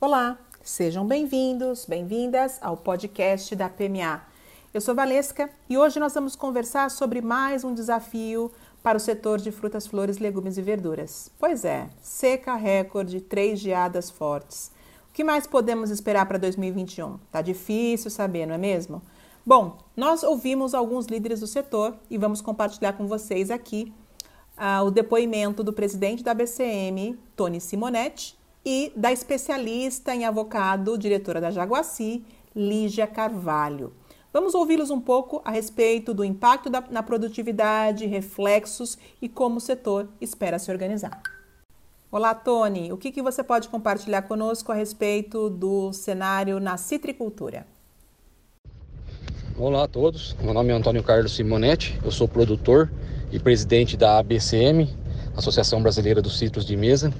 Olá, sejam bem-vindos, bem-vindas ao podcast da PMA. Eu sou Valesca e hoje nós vamos conversar sobre mais um desafio para o setor de frutas, flores, legumes e verduras. Pois é, seca recorde, três geadas fortes. O que mais podemos esperar para 2021? Tá difícil saber, não é mesmo? Bom, nós ouvimos alguns líderes do setor e vamos compartilhar com vocês aqui uh, o depoimento do presidente da BCM, Tony Simonetti, e da especialista em avocado, diretora da Jaguaci, Lígia Carvalho. Vamos ouvi-los um pouco a respeito do impacto da, na produtividade, reflexos e como o setor espera se organizar. Olá, Tony. O que, que você pode compartilhar conosco a respeito do cenário na citricultura? Olá a todos. Meu nome é Antônio Carlos Simonetti. Eu sou produtor e presidente da ABCM, Associação Brasileira dos Citros de Mesa.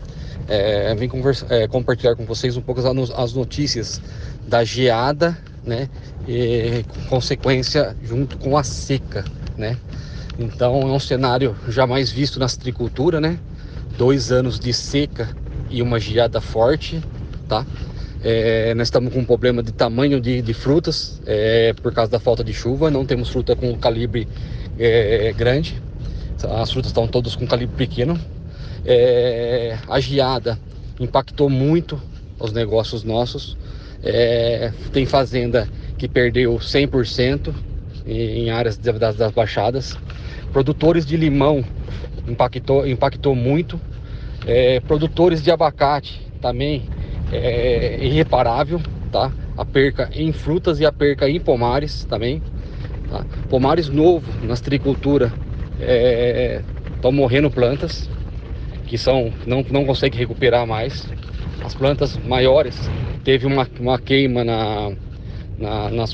É, vim conversa, é, compartilhar com vocês um pouco as notícias da geada, né, e consequência junto com a seca, né. Então é um cenário jamais visto na citricultura, né. Dois anos de seca e uma geada forte, tá? É, nós estamos com um problema de tamanho de, de frutas é, por causa da falta de chuva. Não temos fruta com calibre é, grande. As frutas estão todas com calibre pequeno. É, a geada impactou muito os negócios nossos. É, tem fazenda que perdeu 100% em, áreas das, das baixadas. Produtores de limão impactou, impactou muito. É, produtores de abacate também é irreparável, tá? A perca em frutas e a perca em pomares também. Tá? Pomares novo na tricultura estão é, morrendo plantas que são não não conseguem recuperar mais. As plantas maiores teve uma, uma queima na na, na,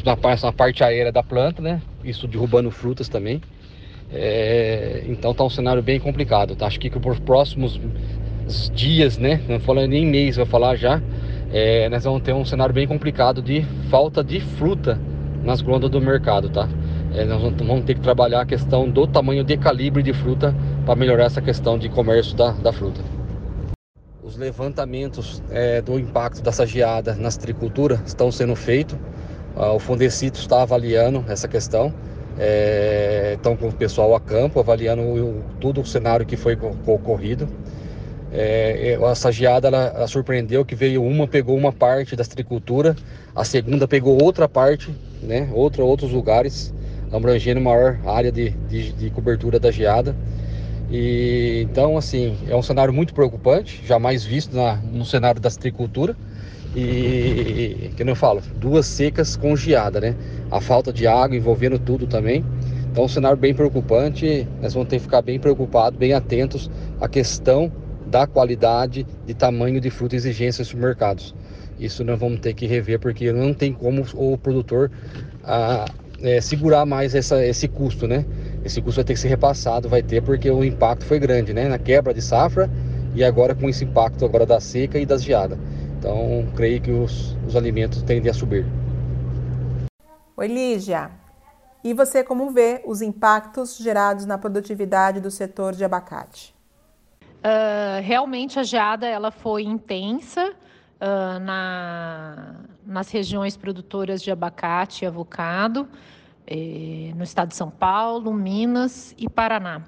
na, parte aérea da planta, né? Isso derrubando frutas também. É, então tá um cenário bem complicado. Tá? Acho que por próximos dias, né? Não falando nem mês, vou falar já. É, nós vamos ter um cenário bem complicado de falta de fruta nas glândulas do mercado, tá? É, nós vamos ter que trabalhar a questão do tamanho de calibre de fruta para melhorar essa questão de comércio da, da fruta. Os levantamentos é, do impacto dessa geada na citricultura estão sendo feitos. Ah, o Fundecito está avaliando essa questão. É, estão com o pessoal a campo, avaliando o, tudo o cenário que foi ocorrido. É, essa geada ela, ela, surpreendeu que veio uma, pegou uma parte da citricultura, a segunda pegou outra parte, né, outra, outros lugares abrangendo maior área de, de, de cobertura da geada. E, então, assim, é um cenário muito preocupante, jamais visto na, no cenário da citricultura. E, que eu falo, duas secas com geada, né? A falta de água envolvendo tudo também. Então, um cenário bem preocupante. Nós vamos ter que ficar bem preocupados, bem atentos à questão da qualidade, de tamanho de fruta exigência nos mercados. Isso nós vamos ter que rever, porque não tem como o produtor é, segurar mais essa, esse custo, né? Esse custo vai ter que ser repassado, vai ter, porque o impacto foi grande, né? Na quebra de safra e agora com esse impacto agora da seca e das geadas. Então, creio que os, os alimentos tendem a subir. Oi, Lígia. E você como vê os impactos gerados na produtividade do setor de abacate? Uh, realmente a geada ela foi intensa uh, na, nas regiões produtoras de abacate e avocado, eh, no estado de São Paulo, Minas e Paraná,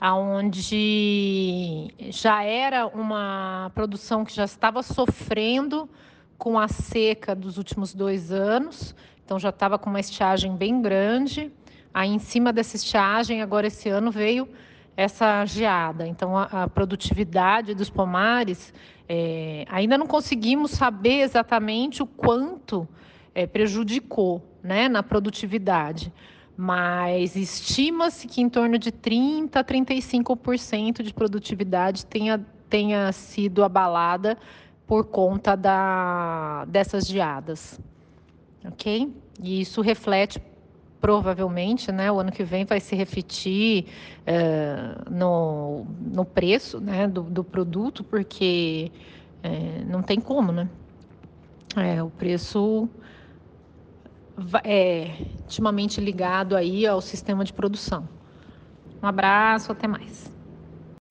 aonde já era uma produção que já estava sofrendo com a seca dos últimos dois anos, então já estava com uma estiagem bem grande. Aí, em cima dessa estiagem, agora esse ano veio essa geada. Então, a, a produtividade dos pomares, é, ainda não conseguimos saber exatamente o quanto é, prejudicou né, na produtividade, mas estima-se que em torno de 30% a 35% de produtividade tenha, tenha sido abalada por conta da, dessas geadas. Ok? E isso reflete provavelmente, né, o ano que vem vai se refletir uh, no, no preço né, do, do produto, porque uh, não tem como, né? É, o preço é intimamente ligado aí ao sistema de produção. Um abraço, até mais.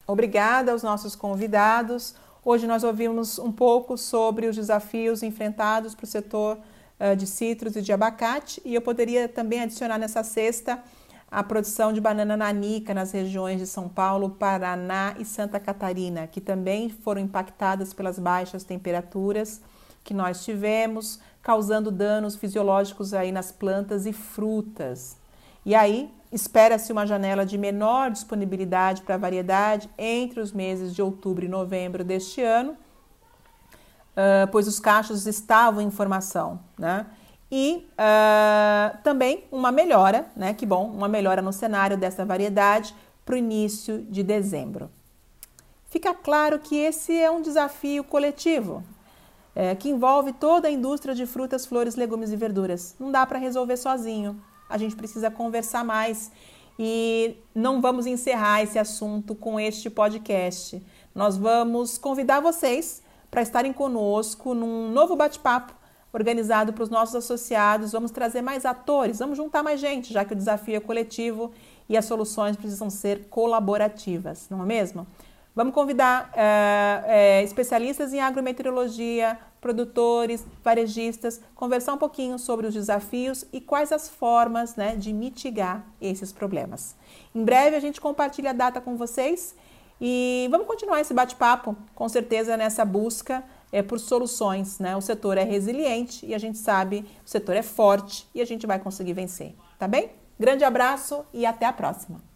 Obrigada aos nossos convidados. Hoje nós ouvimos um pouco sobre os desafios enfrentados para o setor uh, de citros e de abacate, e eu poderia também adicionar nessa cesta a produção de banana nanica nas regiões de São Paulo, Paraná e Santa Catarina, que também foram impactadas pelas baixas temperaturas que nós tivemos, causando danos fisiológicos aí nas plantas e frutas. E aí, espera-se uma janela de menor disponibilidade para a variedade entre os meses de outubro e novembro deste ano, uh, pois os cachos estavam em formação, né? e uh, também uma melhora, né? Que bom, uma melhora no cenário dessa variedade para o início de dezembro. Fica claro que esse é um desafio coletivo é, que envolve toda a indústria de frutas, flores, legumes e verduras. Não dá para resolver sozinho. A gente precisa conversar mais e não vamos encerrar esse assunto com este podcast. Nós vamos convidar vocês para estarem conosco num novo bate-papo organizado para os nossos associados. Vamos trazer mais atores, vamos juntar mais gente, já que o desafio é coletivo e as soluções precisam ser colaborativas, não é mesmo? Vamos convidar é, é, especialistas em agrometeorologia, produtores, varejistas, conversar um pouquinho sobre os desafios e quais as formas né, de mitigar esses problemas. Em breve a gente compartilha a data com vocês e vamos continuar esse bate-papo, com certeza, nessa busca é, por soluções. Né? O setor é resiliente e a gente sabe, o setor é forte e a gente vai conseguir vencer. Tá bem? Grande abraço e até a próxima!